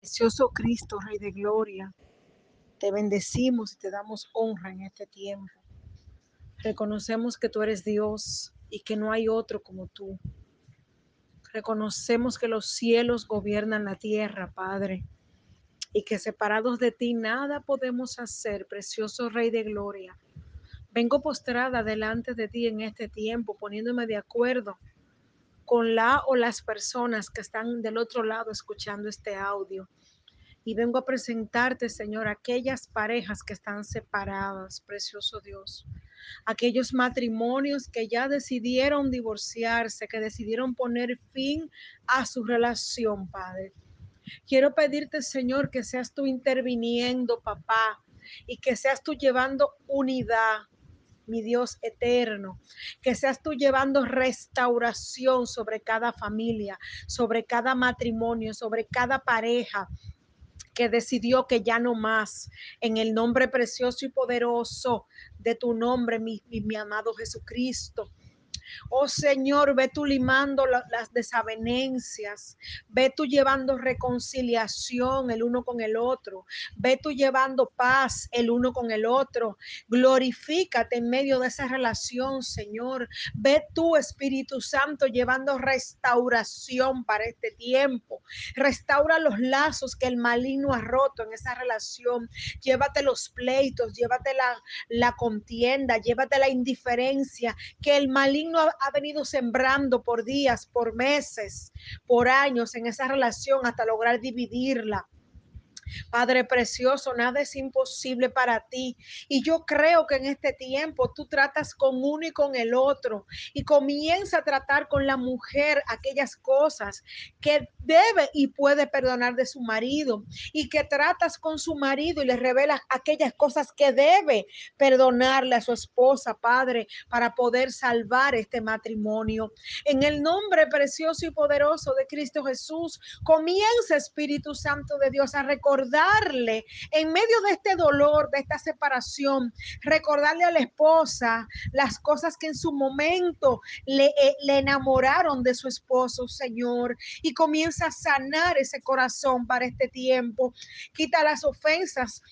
Precioso Cristo, Rey de Gloria, te bendecimos y te damos honra en este tiempo. Reconocemos que tú eres Dios y que no hay otro como tú. Reconocemos que los cielos gobiernan la tierra, Padre, y que separados de ti nada podemos hacer, precioso Rey de Gloria. Vengo postrada delante de ti en este tiempo, poniéndome de acuerdo con la o las personas que están del otro lado escuchando este audio. Y vengo a presentarte, Señor, aquellas parejas que están separadas, precioso Dios. Aquellos matrimonios que ya decidieron divorciarse, que decidieron poner fin a su relación, Padre. Quiero pedirte, Señor, que seas tú interviniendo, papá, y que seas tú llevando unidad, mi Dios eterno, que seas tú llevando restauración sobre cada familia, sobre cada matrimonio, sobre cada pareja que decidió que ya no más, en el nombre precioso y poderoso de tu nombre, mi, mi, mi amado Jesucristo. Oh Señor, ve tú limando las desavenencias, ve tú llevando reconciliación el uno con el otro, ve tú llevando paz el uno con el otro. Glorifícate en medio de esa relación, Señor. Ve tú, Espíritu Santo, llevando restauración para este tiempo. Restaura los lazos que el maligno ha roto en esa relación. Llévate los pleitos, llévate la, la contienda, llévate la indiferencia que el maligno ha, venido sembrando por días, por meses, por años en esa relación hasta lograr dividirla. Padre precioso, nada es imposible para ti. Y yo creo que en este tiempo tú tratas con uno y con el otro y comienza a tratar con la mujer aquellas cosas que debe y puede perdonar de su marido y que tratas con su marido y le revelas aquellas cosas que debe perdonarle a su esposa, Padre, para poder salvar este matrimonio. En el nombre precioso y poderoso de Cristo Jesús, comienza Espíritu Santo de Dios a recordar recordarle en medio de este dolor, de esta separación, recordarle a la esposa las cosas que en su momento le, eh, le enamoraron de su esposo, Señor, y comienza a sanar ese corazón para este tiempo. Quita las ofensas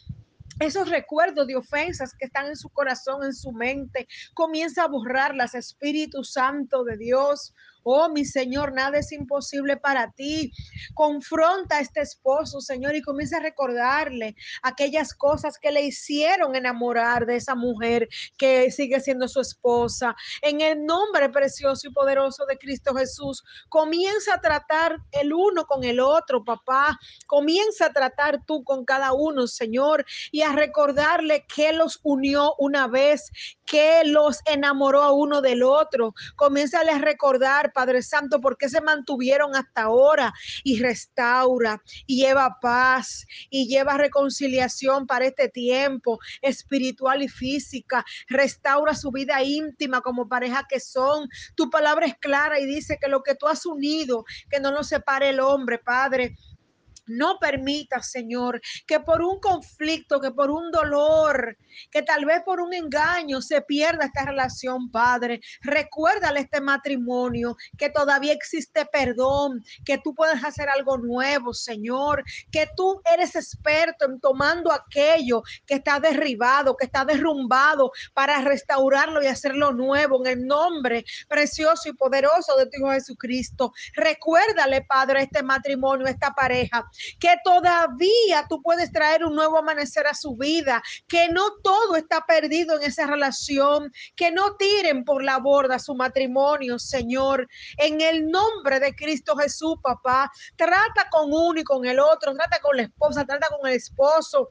esos recuerdos de ofensas que están en su corazón, en su mente, comienza a borrarlas, Espíritu Santo de Dios. Oh, mi Señor, nada es imposible para ti. Confronta a este esposo, Señor, y comienza a recordarle aquellas cosas que le hicieron enamorar de esa mujer que sigue siendo su esposa. En el nombre precioso y poderoso de Cristo Jesús, comienza a tratar el uno con el otro, papá. Comienza a tratar tú con cada uno, Señor, y a recordarle que los unió una vez, que los enamoró a uno del otro. Comienza a recordar, Padre Santo, por qué se mantuvieron hasta ahora y restaura y lleva paz y lleva reconciliación para este tiempo espiritual y física. Restaura su vida íntima como pareja que son. Tu palabra es clara y dice que lo que tú has unido, que no lo separe el hombre, Padre. No permita, Señor, que por un conflicto, que por un dolor, que tal vez por un engaño se pierda esta relación, Padre. Recuérdale este matrimonio, que todavía existe perdón, que tú puedes hacer algo nuevo, Señor, que tú eres experto en tomando aquello que está derribado, que está derrumbado, para restaurarlo y hacerlo nuevo en el nombre precioso y poderoso de tu Hijo Jesucristo. Recuérdale, Padre, este matrimonio, esta pareja que todavía tú puedes traer un nuevo amanecer a su vida, que no todo está perdido en esa relación, que no tiren por la borda su matrimonio, Señor, en el nombre de Cristo Jesús, papá. Trata con uno y con el otro, trata con la esposa, trata con el esposo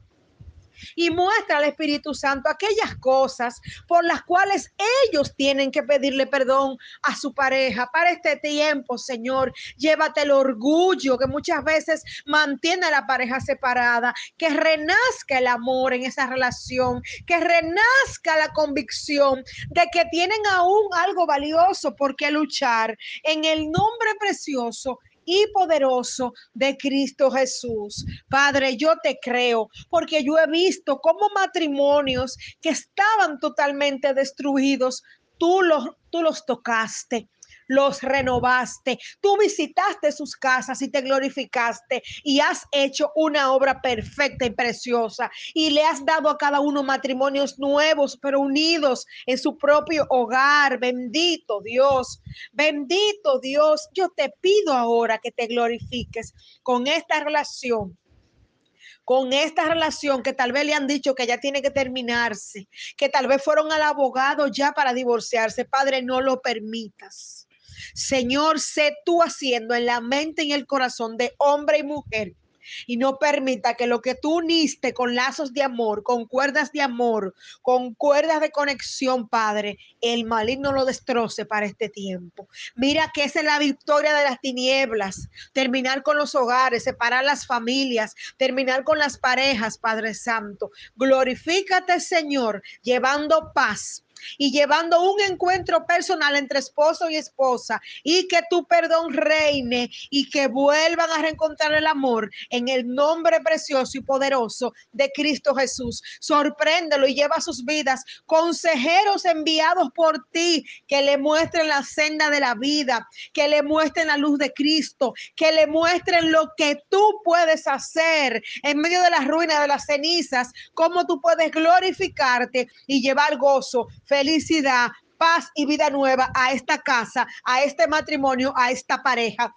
y muestra al Espíritu Santo aquellas cosas por las cuales ellos tienen que pedirle perdón a su pareja. Para este tiempo, Señor, llévate el orgullo que muchas veces mantiene a la pareja separada, que renazca el amor en esa relación, que renazca la convicción de que tienen aún algo valioso por qué luchar. En el nombre precioso y poderoso de Cristo Jesús. Padre, yo te creo porque yo he visto cómo matrimonios que estaban totalmente destruidos, tú los, tú los tocaste los renovaste, tú visitaste sus casas y te glorificaste y has hecho una obra perfecta y preciosa y le has dado a cada uno matrimonios nuevos, pero unidos en su propio hogar. Bendito Dios, bendito Dios. Yo te pido ahora que te glorifiques con esta relación con esta relación que tal vez le han dicho que ya tiene que terminarse, que tal vez fueron al abogado ya para divorciarse. Padre, no lo permitas. Señor, sé tú haciendo en la mente y el corazón de hombre y mujer y no permita que lo que tú uniste con lazos de amor, con cuerdas de amor, con cuerdas de conexión, Padre, el maligno lo destroce para este tiempo. Mira que esa es la victoria de las tinieblas, terminar con los hogares, separar las familias, terminar con las parejas, Padre Santo. Glorifícate, Señor, llevando paz y llevando un encuentro personal entre esposo y esposa y que tu perdón reine y que vuelvan a reencontrar el amor en el nombre precioso y poderoso de Cristo Jesús. Sorpréndelo y lleva sus vidas consejeros enviados por ti que le muestren la senda de la vida, que le muestren la luz de Cristo, que le muestren lo que tú puedes hacer en medio de las ruinas, de las cenizas, cómo tú puedes glorificarte y llevar gozo, felicidad, paz y vida nueva a esta casa, a este matrimonio, a esta pareja.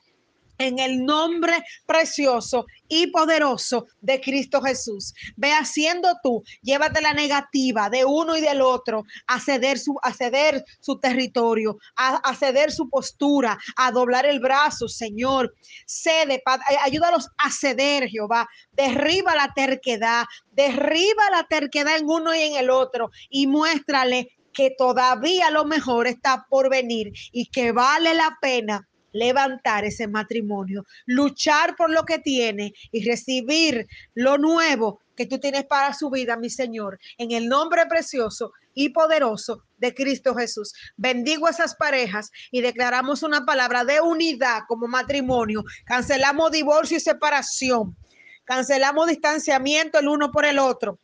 En el nombre precioso y poderoso de Cristo Jesús. Ve haciendo tú, llévate la negativa de uno y del otro a ceder su, a ceder su territorio, a, ceder su postura, a doblar el brazo, Señor. Cede, ayúdalos a ceder, Jehová. Derriba la terquedad, derriba la terquedad en uno y en el otro y muéstrale que todavía lo mejor está por venir y que vale la pena levantar ese matrimonio, luchar por lo que tiene y recibir lo nuevo que tú tienes para su vida, mi Señor, en el nombre precioso y poderoso de Cristo Jesús. Bendigo a esas parejas y declaramos una palabra de unidad como matrimonio. Cancelamos divorcio y separación. Cancelamos distanciamiento el uno por el otro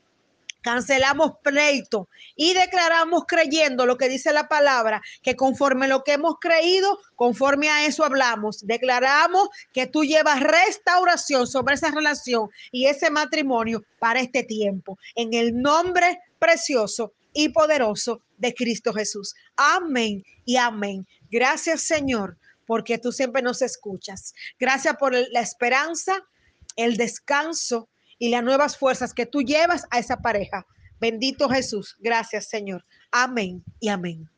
cancelamos pleito y declaramos creyendo lo que dice la palabra, que conforme lo que hemos creído, conforme a eso hablamos, declaramos que tú llevas restauración sobre esa relación y ese matrimonio para este tiempo. En el nombre precioso y poderoso de Cristo Jesús. Amén y amén. Gracias Señor, porque tú siempre nos escuchas. Gracias por la esperanza, el descanso y las nuevas fuerzas que tú llevas a esa pareja. Bendito Jesús. Gracias, Señor. Amén y amén.